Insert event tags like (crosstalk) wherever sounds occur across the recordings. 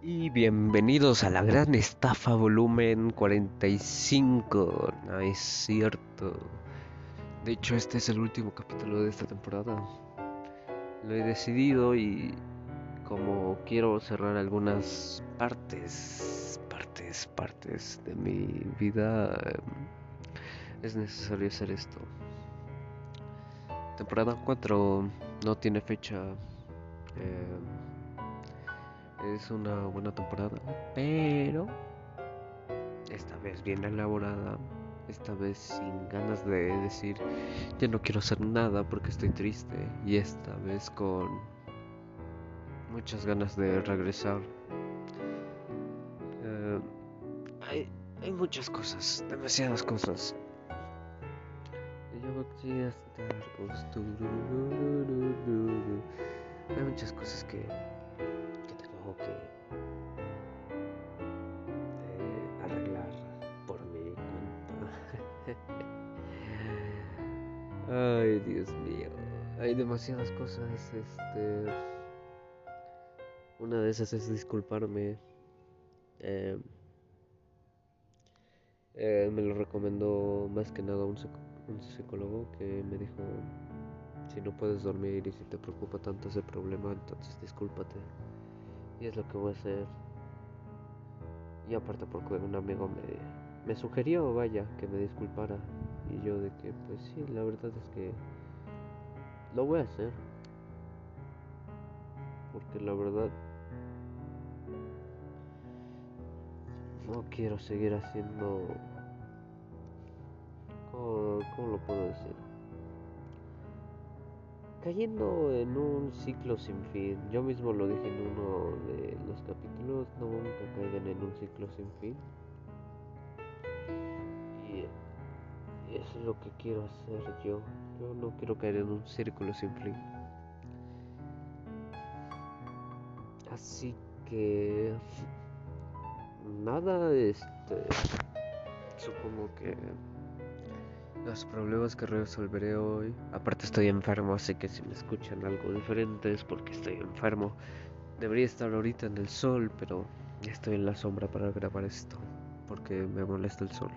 Y bienvenidos a la gran estafa volumen 45. No es cierto. De hecho, este es el último capítulo de esta temporada. Lo he decidido y como quiero cerrar algunas partes, partes, partes de mi vida, es necesario hacer esto. Temporada 4 no tiene fecha. Eh, es una buena temporada, pero esta vez bien elaborada, esta vez sin ganas de decir ya no quiero hacer nada porque estoy triste y esta vez con muchas ganas de regresar. Eh, hay, hay muchas cosas, demasiadas cosas. Hay muchas cosas que que eh, arreglar por mi cuenta. (laughs) Ay, Dios mío. Hay demasiadas cosas. Este. Una de esas es disculparme. Eh, eh, me lo recomendó más que nada un, un psicólogo que me dijo, si no puedes dormir y si te preocupa tanto ese problema, entonces discúlpate. Y es lo que voy a hacer. Y aparte porque un amigo me, me sugirió, vaya, que me disculpara. Y yo de que, pues sí, la verdad es que lo voy a hacer. Porque la verdad no quiero seguir haciendo... ¿Cómo, cómo lo puedo decir? Cayendo en un ciclo sin fin. Yo mismo lo dije en uno de los capítulos, no nunca caigan en un ciclo sin fin. Y, eso es lo que quiero hacer yo. Yo no quiero caer en un círculo sin fin. Así que nada, este supongo que los problemas que resolveré hoy. Aparte estoy enfermo, así que si me escuchan algo diferente es porque estoy enfermo. Debería estar ahorita en el sol, pero estoy en la sombra para grabar esto, porque me molesta el sol.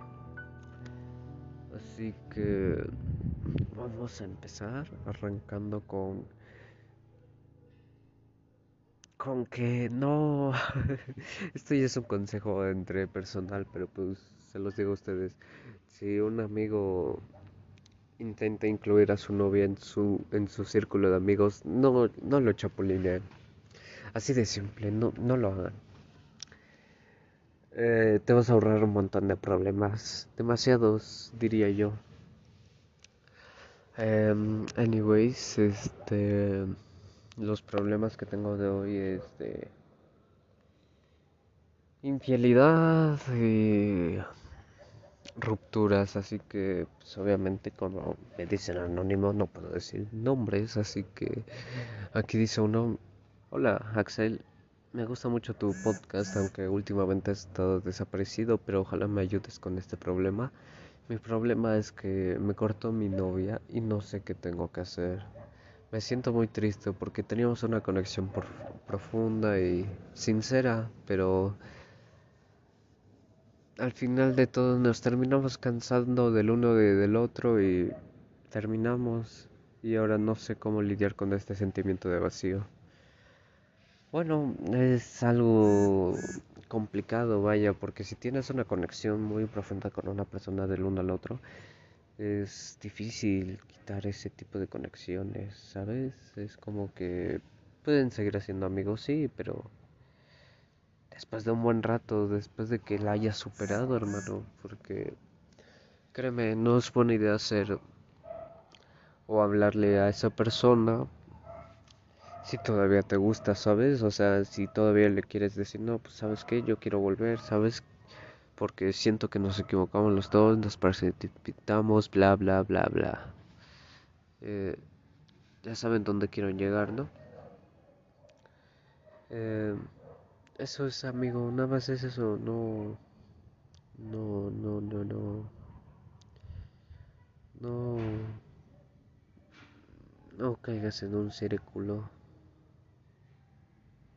Así que vamos a empezar arrancando con con que no (laughs) esto ya es un consejo entre personal, pero pues se los digo a ustedes si un amigo intenta incluir a su novia en su, en su círculo de amigos, no, no lo chapulineen. Así de simple, no, no lo hagan. Eh, te vas a ahorrar un montón de problemas, demasiados diría yo. Um, anyways, este, los problemas que tengo de hoy es de infidelidad y rupturas, así que pues, obviamente como me dicen anónimo no puedo decir nombres, así que aquí dice uno, hola Axel, me gusta mucho tu podcast, aunque últimamente has estado desaparecido, pero ojalá me ayudes con este problema. Mi problema es que me cortó mi novia y no sé qué tengo que hacer. Me siento muy triste porque teníamos una conexión profunda y sincera, pero al final de todo nos terminamos cansando del uno y del otro y terminamos y ahora no sé cómo lidiar con este sentimiento de vacío. Bueno, es algo complicado, vaya, porque si tienes una conexión muy profunda con una persona del uno al otro, es difícil quitar ese tipo de conexiones, ¿sabes? Es como que pueden seguir siendo amigos, sí, pero después de un buen rato, después de que la hayas superado, hermano, porque créeme, no es buena idea hacer o hablarle a esa persona si todavía te gusta, ¿sabes? O sea, si todavía le quieres decir, no, pues sabes qué, yo quiero volver, ¿sabes? Porque siento que nos equivocamos los dos, nos precipitamos, bla, bla, bla, bla. Eh, ya saben dónde quiero llegar, ¿no? Eh, eso es, amigo, nada más es eso, no. No, no, no, no. No. No caigas en un círculo.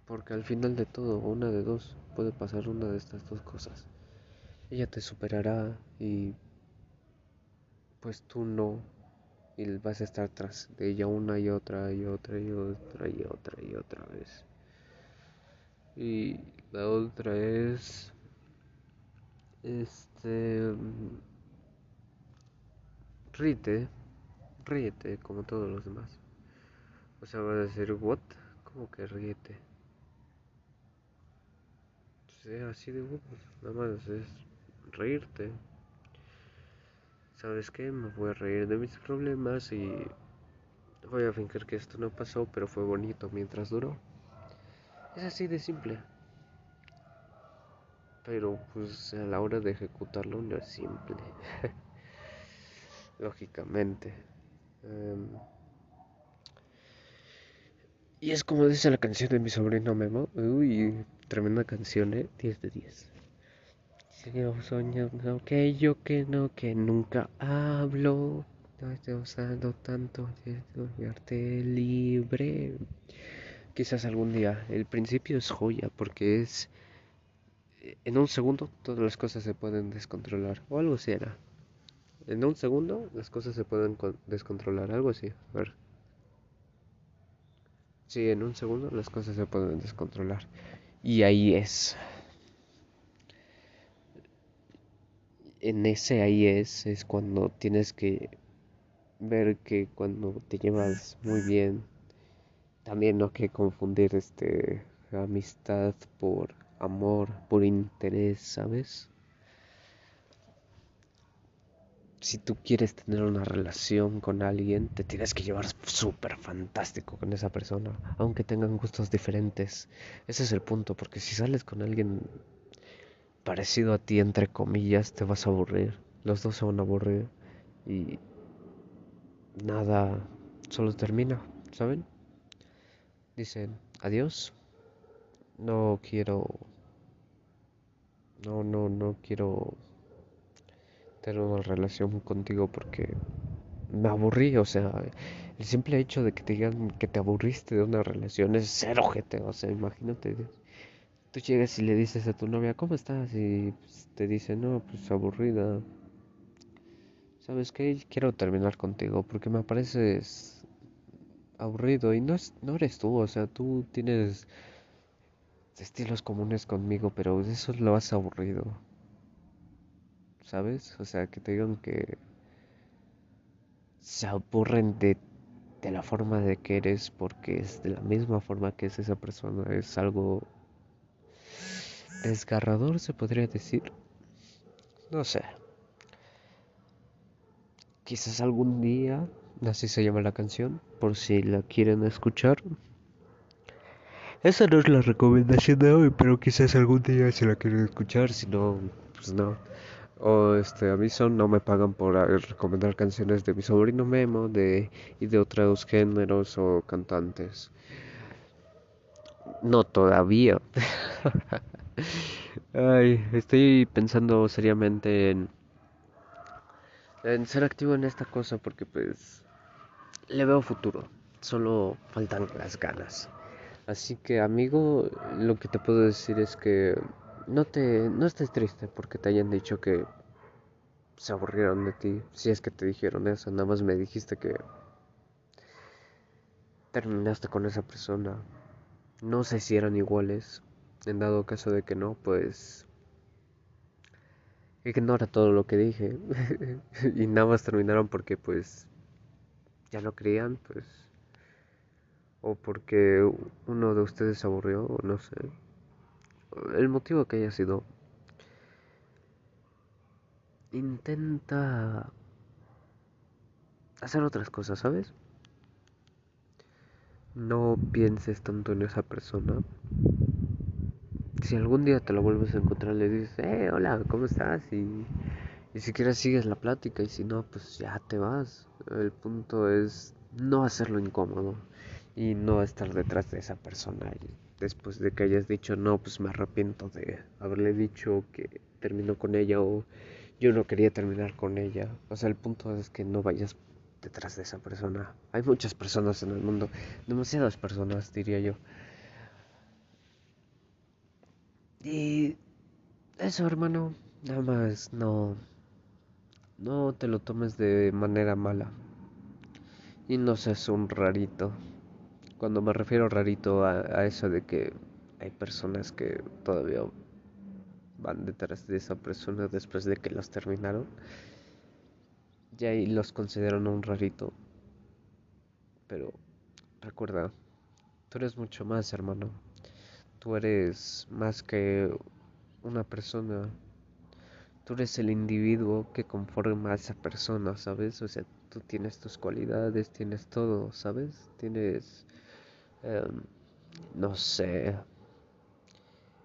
Porque al final de todo, una de dos, puede pasar una de estas dos cosas. Ella te superará y pues tú no. Y vas a estar tras de ella una y otra y otra y otra y otra y otra vez. Y la otra es... Este... Ríete, ríete como todos los demás. O sea, vas a decir, ¿what? ¿Cómo que ríete? sea, así de nada más es reírte. ¿Sabes qué? Me voy a reír de mis problemas y voy a fingir que esto no pasó, pero fue bonito mientras duró. Es así de simple. Pero pues a la hora de ejecutarlo no es simple. (laughs) Lógicamente. Em, y es como dice la canción de mi sobrino Memo. Uy, tremenda canción, ¿eh? 10 de 10. Sigo soñando que yo que no, que nunca hablo. No estoy usando tanto de libre. Quizás algún día. El principio es joya porque es. En un segundo todas las cosas se pueden descontrolar. O algo así era. En un segundo las cosas se pueden descontrolar. Algo así. A ver. Sí, en un segundo las cosas se pueden descontrolar. Y ahí es. En ese ahí es, es cuando tienes que ver que cuando te llevas muy bien, también no hay que confundir este amistad por amor, por interés, ¿sabes? si tú quieres tener una relación con alguien, te tienes que llevar súper fantástico con esa persona, aunque tengan gustos diferentes. Ese es el punto, porque si sales con alguien parecido a ti, entre comillas, te vas a aburrir. Los dos se van a aburrir y nada, solo termina, ¿saben? Dicen, adiós. No quiero... No, no, no quiero tener una relación contigo porque me aburrí, o sea, el simple hecho de que te digan que te aburriste de una relación es ser ojete, o sea, imagínate, tú llegas y le dices a tu novia, ¿cómo estás? Y pues, te dice, no, pues aburrida. ¿Sabes qué? Quiero terminar contigo porque me pareces aburrido y no, es, no eres tú, o sea, tú tienes estilos comunes conmigo, pero eso lo has aburrido. ¿sabes? O sea, que te digan que se aburren de, de la forma de que eres porque es de la misma forma que es esa persona. Es algo desgarrador, se podría decir. No sé. Quizás algún día, así se llama la canción, por si la quieren escuchar. Esa no es la recomendación de hoy, pero quizás algún día se la quieren escuchar, si no, pues no. O este aviso no me pagan por recomendar canciones de mi sobrino Memo de y de otros géneros o cantantes. No todavía. (laughs) Ay, estoy pensando seriamente en en ser activo en esta cosa porque pues le veo futuro solo faltan las ganas así que amigo lo que te puedo decir es que no te no estés triste porque te hayan dicho que se aburrieron de ti, si es que te dijeron eso, nada más me dijiste que terminaste con esa persona. No sé si eran iguales. En dado caso de que no, pues ignora todo lo que dije (laughs) y nada más terminaron porque pues ya no creían, pues o porque uno de ustedes se aburrió o no sé el motivo que haya sido, intenta hacer otras cosas, ¿sabes? No pienses tanto en esa persona. Si algún día te lo vuelves a encontrar, le dices, eh, hola, ¿cómo estás? Y, y si quieres sigues la plática y si no, pues ya te vas. El punto es no hacerlo incómodo y no estar detrás de esa persona después de que hayas dicho no, pues me arrepiento de haberle dicho que terminó con ella o yo no quería terminar con ella. O sea, el punto es que no vayas detrás de esa persona. Hay muchas personas en el mundo, demasiadas personas diría yo. Y eso, hermano, nada más no no te lo tomes de manera mala. Y no seas un rarito. Cuando me refiero rarito a, eso de que hay personas que todavía van detrás de esa persona después de que las terminaron. Y ahí los consideran un rarito. Pero recuerda, tú eres mucho más, hermano. Tú eres más que una persona tú eres el individuo que conforma a esa persona, ¿sabes? O sea, tú tienes tus cualidades, tienes todo, ¿sabes? Tienes, em, no sé,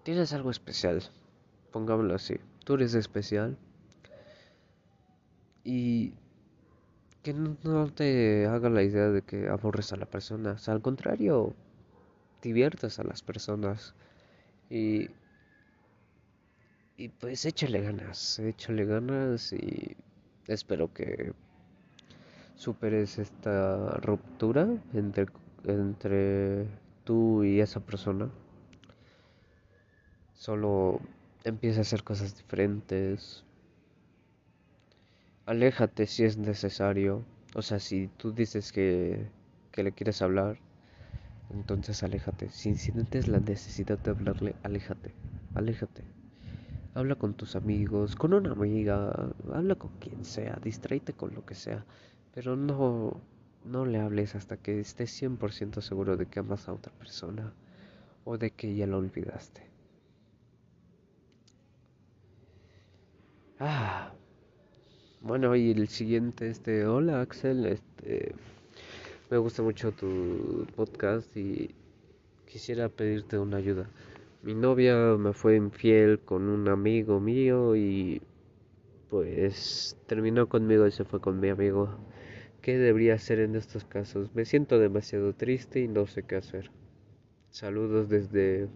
tienes algo especial, pongámoslo así, tú eres especial. Y que no, no te haga la idea de que aborres a la persona, o sea, al contrario, diviertas a las personas. Y y pues échale ganas, échale ganas y espero que superes esta ruptura entre, entre tú y esa persona. Solo empieza a hacer cosas diferentes. Aléjate si es necesario. O sea, si tú dices que, que le quieres hablar, entonces aléjate. Si sientes la necesidad de hablarle, aléjate. Aléjate. Habla con tus amigos, con una amiga, habla con quien sea, distráete con lo que sea, pero no, no le hables hasta que estés 100% seguro de que amas a otra persona o de que ya lo olvidaste. Ah, bueno, y el siguiente, este, hola Axel, este, me gusta mucho tu podcast y quisiera pedirte una ayuda. Mi novia me fue infiel con un amigo mío y pues terminó conmigo y se fue con mi amigo. ¿Qué debería hacer en estos casos? Me siento demasiado triste y no sé qué hacer. Saludos desde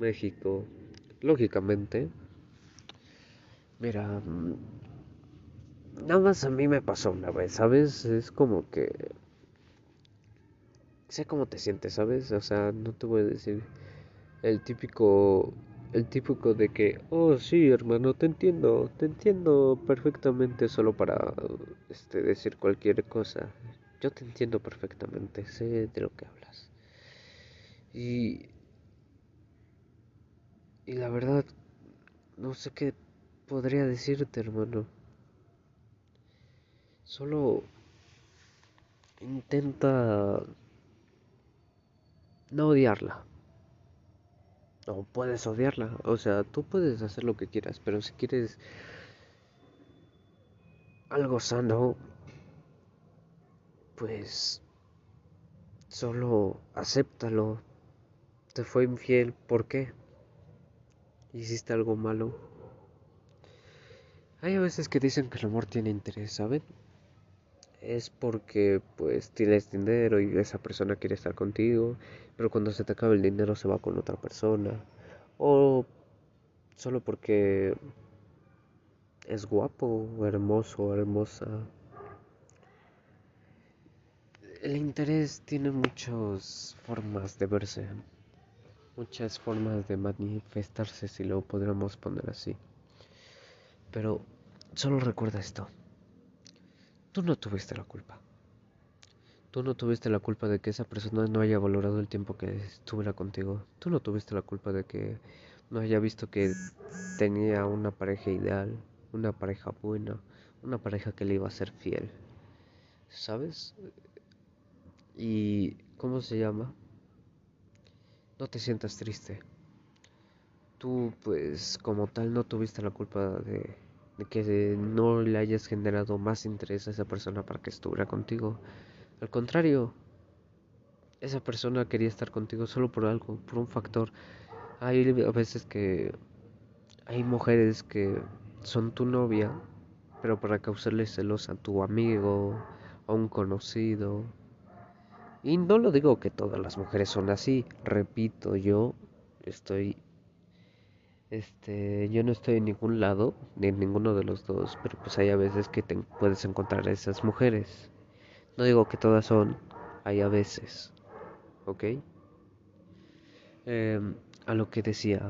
México. Lógicamente. Mira, nada más a mí me pasó una vez, ¿sabes? Es como que... Sé cómo te sientes, ¿sabes? O sea, no te voy a decir el típico el típico de que, oh sí, hermano, te entiendo, te entiendo perfectamente solo para este, decir cualquier cosa. Yo te entiendo perfectamente, sé de lo que hablas. Y, y la verdad, no sé qué podría decirte, hermano. Solo intenta no odiarla. No puedes odiarla. O sea, tú puedes hacer lo que quieras, pero si quieres algo sano, pues solo acéptalo. Te fue infiel, ¿por qué? ¿Hiciste algo malo? Hay a veces que dicen que el amor tiene interés, ¿saben? es porque pues tienes dinero y esa persona quiere estar contigo, pero cuando se te acaba el dinero se va con otra persona. O solo porque es guapo, hermoso, hermosa. El interés tiene muchas formas de verse, muchas formas de manifestarse, si lo podríamos poner así. Pero solo recuerda esto. Tú no tuviste la culpa. Tú no tuviste la culpa de que esa persona no haya valorado el tiempo que estuviera contigo. Tú no tuviste la culpa de que no haya visto que tenía una pareja ideal, una pareja buena, una pareja que le iba a ser fiel. ¿Sabes? Y ¿cómo se llama? No te sientas triste. Tú pues como tal no tuviste la culpa de de que no le hayas generado más interés a esa persona para que estuviera contigo. Al contrario, esa persona quería estar contigo solo por algo, por un factor. Hay a veces que hay mujeres que son tu novia, pero para causarle celos a tu amigo, a un conocido. Y no lo digo que todas las mujeres son así, repito, yo estoy este, yo no estoy en ningún lado, ni en ninguno de los dos, pero pues hay a veces que te puedes encontrar a esas mujeres. No digo que todas son, hay a veces, ¿ok? Em, a lo que decía,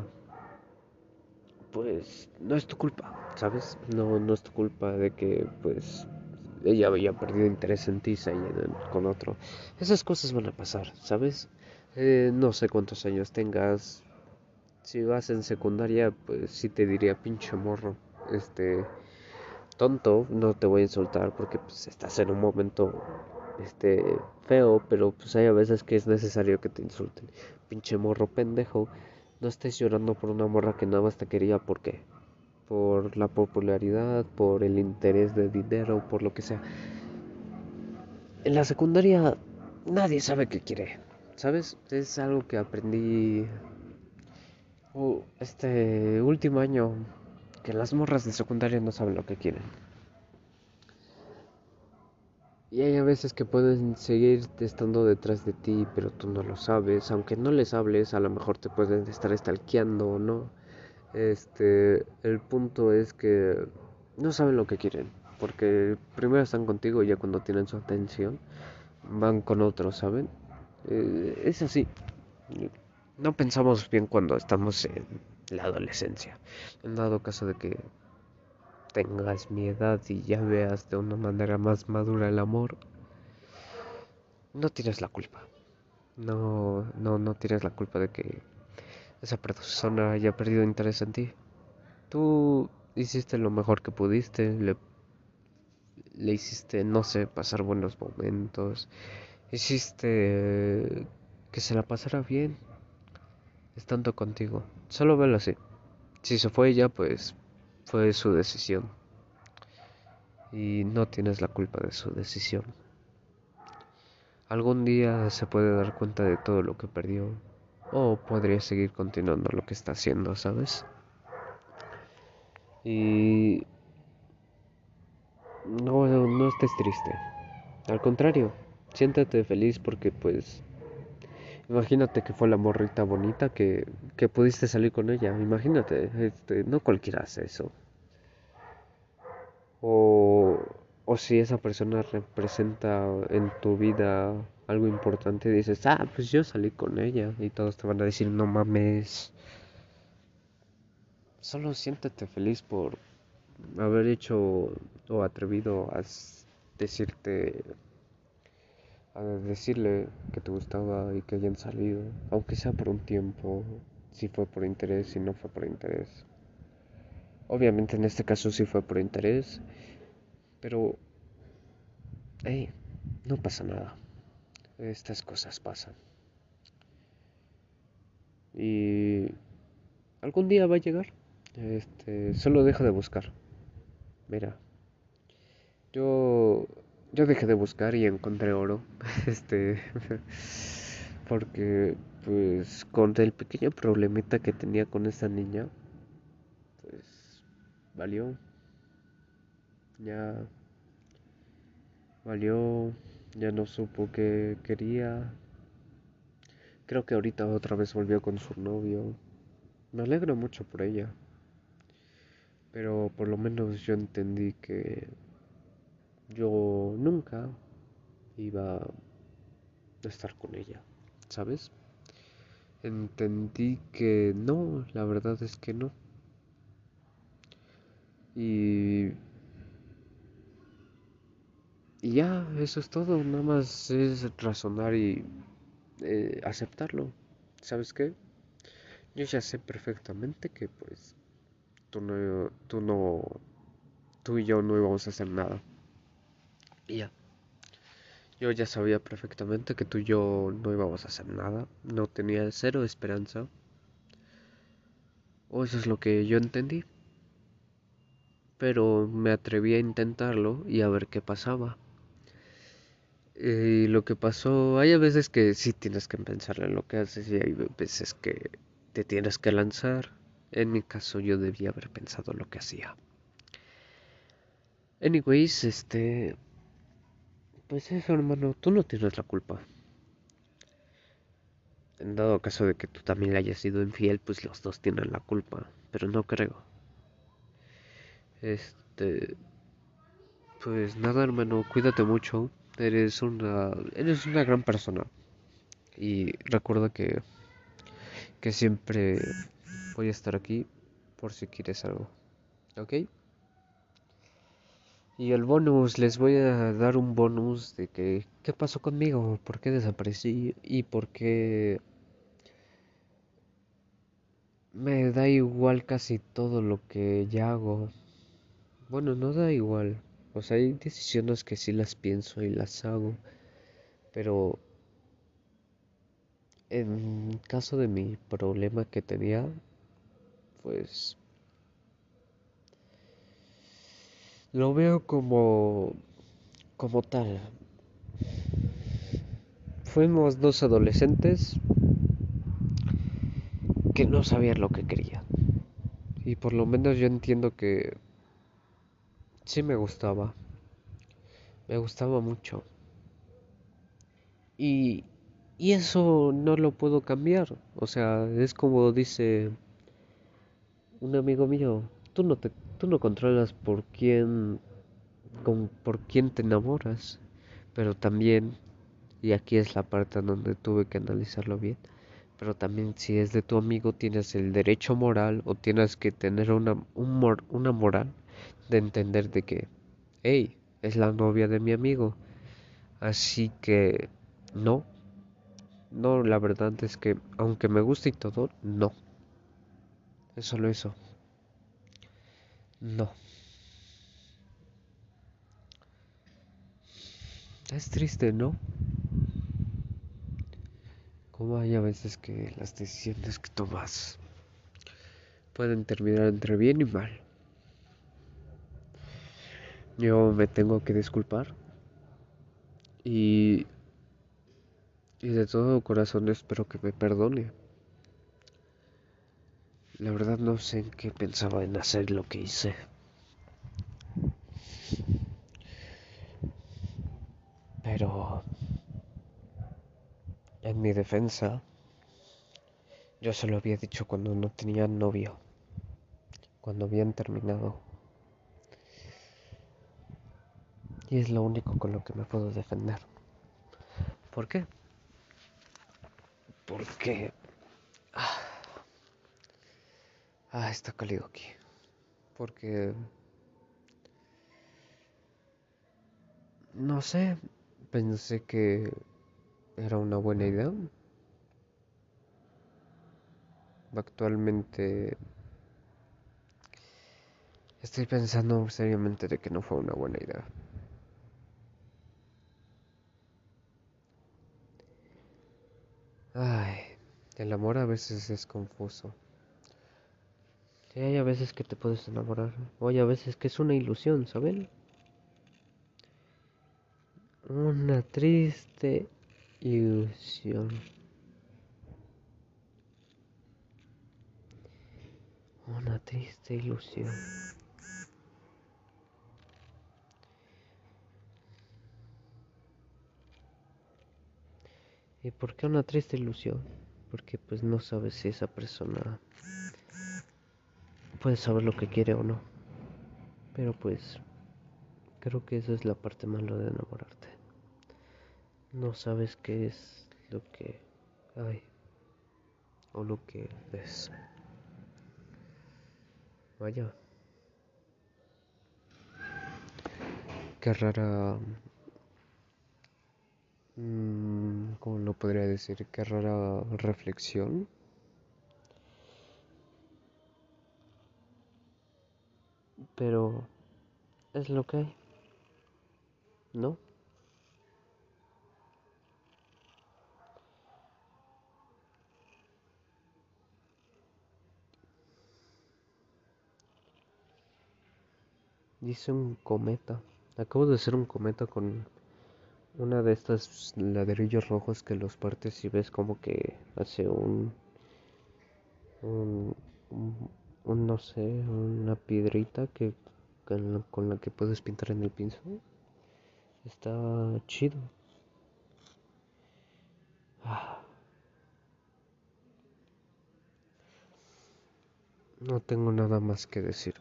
pues no es tu culpa, ¿sabes? No, no es tu culpa de que pues ella había perdido interés en ti con otro. Esas cosas van a pasar, ¿sabes? Eh, no sé cuántos años tengas. Si vas en secundaria, pues sí te diría pinche morro. Este tonto, no te voy a insultar porque pues estás en un momento este feo, pero pues hay a veces que es necesario que te insulten. Pinche morro pendejo. No estés llorando por una morra que nada más te quería porque por la popularidad, por el interés de dinero, por lo que sea. En la secundaria nadie sabe qué quiere, ¿sabes? Es algo que aprendí uh, este último año, que las morras de secundaria no saben lo que quieren. Y hay a veces que pueden seguir estando detrás de ti, pero tú no lo sabes. Aunque no les hables, a lo mejor te pueden estar stalkeando o no. Este, el punto es que no saben lo que quieren, porque primero están contigo y ya cuando tienen su atención van con otros, ¿saben? Eh, es así. No pensamos bien cuando estamos en la adolescencia. En dado caso de que tengas mi edad y ya veas de una manera más madura el amor, no tienes la culpa. No, no, no tienes la culpa de que esa persona haya perdido interés en ti. Tú hiciste lo mejor que pudiste, le, hiciste, no sé, pasar buenos momentos, hiciste que se la pasara bien estando contigo. Solo velo así. Si se fue ella, pues fue su decisión. Y no tienes la culpa de su decisión. Algún día se puede dar cuenta de todo lo que perdió o podría seguir continuando lo que está haciendo, ¿sabes? Y no, no estés triste. Al contrario, siéntate feliz porque pues imagínate que fue la morrita bonita que, que pudiste salir con ella. Imagínate, este, no cualquiera hace eso. O, o si esa persona representa en tu vida algo importante, dices, ah, pues yo salí con ella. Y todos te van a decir, no mames. Solo siéntate feliz por haber hecho o atrevido a decirte, a decirle que te gustaba y que hayan salido, aunque sea por un tiempo, si fue por interés, si no fue por interés. Obviamente en este caso sí fue por interés, pero, hey, no pasa nada estas cosas pasan. Y algún día va a llegar. Este, solo deja de buscar. Mira, yo yo dejé de buscar y encontré oro. (laughs) Este, (laughs) porque pues con el pequeño problemita que tenía con esa niña, pues valió. Ya valió ya no supo qué quería. Creo que ahorita otra vez volvió con su novio. Me alegro mucho por ella. Pero por lo menos yo entendí que yo nunca iba a estar con ella, ¿sabes? Entendí que no, la verdad es que no. Y y ya, eso es todo, nada más es razonar y eh, aceptarlo. ¿Sabes qué? Yo ya sé perfectamente que pues tú no, tú no, tú y yo no íbamos a hacer nada. Ya. Yo ya sabía perfectamente que tú y yo no íbamos a hacer nada. No tenía cero esperanza. O eso es lo que yo entendí. Pero me atreví a intentarlo y a ver qué pasaba. Y lo que pasó, hay veces que sí tienes que pensar en lo que haces y hay veces que te tienes que lanzar. En mi caso yo debía haber pensado lo que hacía. Anyways, este... Pues eso, hermano, tú no tienes la culpa. En dado caso de que tú también le hayas sido infiel, pues los dos tienen la culpa. Pero no creo. Este... Pues nada, hermano, cuídate mucho. Eres una, eres una gran persona. Y recuerda que, que siempre voy a estar aquí por si quieres algo. ¿Ok? Y el bonus, les voy a dar un bonus de que qué pasó conmigo, por qué desaparecí y por qué me da igual casi todo lo que ya hago. Bueno, no da igual. O sea, hay decisiones que sí las pienso y las hago. Pero en caso de mi problema que tenía, pues lo veo como como tal. Fuimos dos adolescentes que no sabían lo que querían. Y por lo menos yo entiendo que sí me gustaba. Me gustaba mucho. Y, y eso no lo puedo cambiar. O sea, es como dice un amigo mío, tú no te tú no controlas por quién con, por quién te enamoras, pero también y aquí es la parte donde tuve que analizarlo bien pero también si es de tu amigo tienes el derecho moral o tienes que tener una, una moral de entender de que, hey, es la novia de mi amigo. Así que, no, no, la verdad es que, aunque me guste y todo, no. Es solo eso. No. Es triste, ¿no? Como hay a veces que las decisiones que tomas pueden terminar entre bien y mal. Yo me tengo que disculpar y, y de todo corazón espero que me perdone. La verdad no sé en qué pensaba en hacer lo que hice. Pero en mi defensa, yo se lo había dicho cuando no tenía novio, cuando habían terminado. Y es lo único con lo que me puedo defender. ¿Por qué? Porque... Ah, ah está cálido aquí. Porque... No sé, pensé que era una buena idea. Actualmente estoy pensando seriamente de que no fue una buena idea. Ay, el amor a veces es confuso. Sí, hay a veces que te puedes enamorar, o hay a veces que es una ilusión, ¿saben? Una triste ilusión. Una triste ilusión. ¿Y por qué una triste ilusión? Porque pues no sabes si esa persona puede saber lo que quiere o no. Pero pues creo que esa es la parte mala de enamorarte no sabes qué es lo que hay o lo que ves. Vaya. Qué rara... Mm, ¿Cómo lo podría decir? Qué rara reflexión. Pero es lo que hay. ¿No? Dice un cometa. Acabo de hacer un cometa con una de estas ladrillos rojos que los partes y ves como que hace un, un, no sé, una piedrita que con la, que puedes pintar en el pincel. Está chido. Ah. No tengo nada más que decir.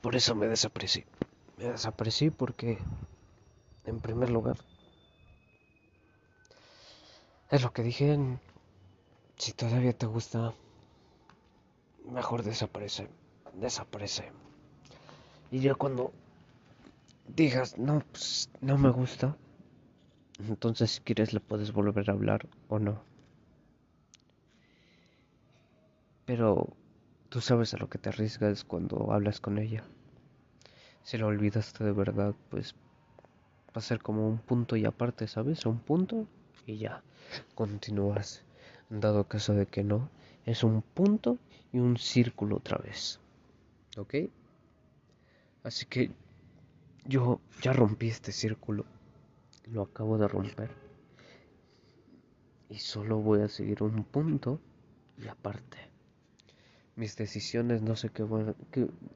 Por eso me desaparecí. Me desaparecí porque, en primer lugar, es lo que dije, Si todavía te gusta, mejor desaparece, desaparece. Y ya cuando digas, no, pues no me gusta, entonces si quieres le puedes volver a hablar o no. Pero tú sabes a lo que te arriesgas cuando hablas con ella. Si lo olvidaste de verdad, pues va a ser como un punto y aparte, ¿sabes? Un punto y ya. Continúas. Dado caso de que no, es un punto y un círculo otra vez. ¿Ok? Así que yo ya rompí este círculo. Lo acabo de romper. Y solo voy a seguir un punto y aparte. Mis decisiones no sé qué,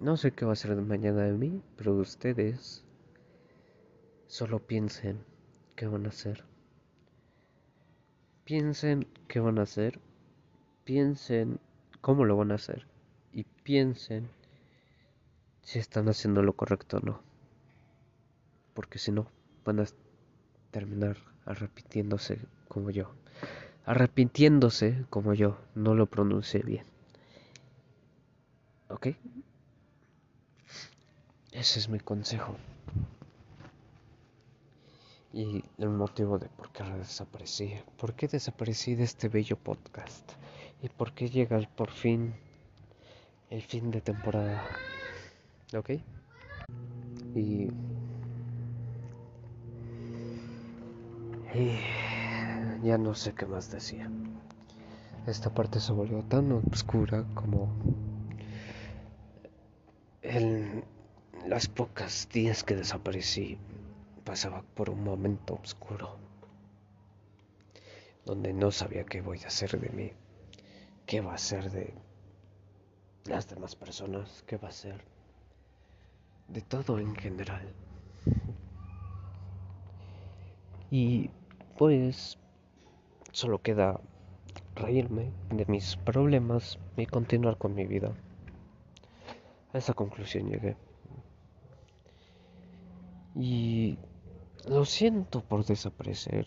no sé qué va a ser mañana de mí, pero ustedes solo piensen qué van a hacer. Piensen qué van a hacer, piensen cómo lo van a hacer y piensen si están haciendo lo correcto o no. Porque si no, van a terminar arrepintiéndose como yo. Arrepintiéndose como yo, no lo pronuncié bien. ¿Ok? Ese es mi consejo y el motivo de por qué desaparecí, por qué desaparecí de este bello podcast y por qué llega por fin el fin de temporada. ¿Ok? Y, y ya no sé qué más decía. Esta parte se volvió tan oscura como en las pocas días que desaparecí pasaba por un momento oscuro, donde no sabía qué voy a hacer de mí, qué va a ser de las demás personas, qué va a ser de todo en general. Y pues solo queda reírme de mis problemas y continuar con mi vida. A esa conclusión llegué. Y lo siento por desaparecer.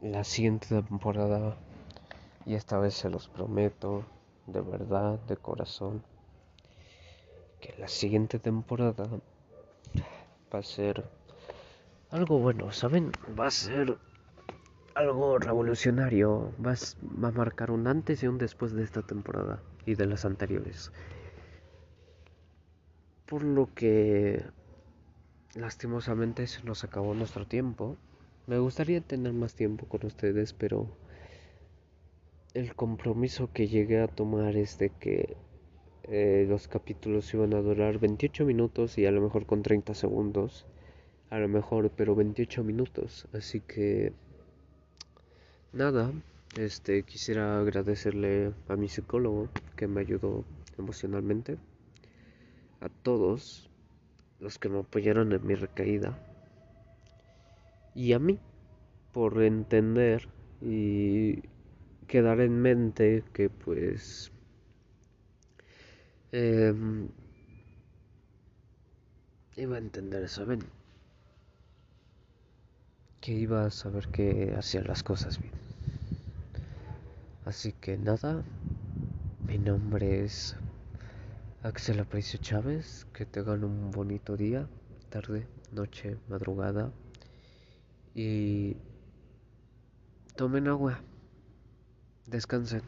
La siguiente temporada, y esta vez se los prometo, de verdad, de corazón, que la siguiente temporada va a ser algo bueno, ¿saben? Va a ser algo revolucionario, va a, va a marcar un antes y un después de esta temporada y de las anteriores. Por lo que Lastimosamente se nos acabó nuestro tiempo. Me gustaría tener más tiempo con ustedes, pero el compromiso que llegué a tomar es de que eh, los capítulos iban a durar 28 minutos y a lo mejor con 30 segundos. A lo mejor, pero 28 minutos. Así que nada, este quisiera agradecerle a mi psicólogo que me ayudó emocionalmente. A todos los que me apoyaron en mi recaída y a mí por entender y quedar en mente que pues em, iba a entender, ¿saben? Que iba a saber que hacía las cosas bien. Así que nada, mi nombre es Axel Aparicio Chávez, que tengan un bonito día, tarde, noche, madrugada y tomen agua, descansen.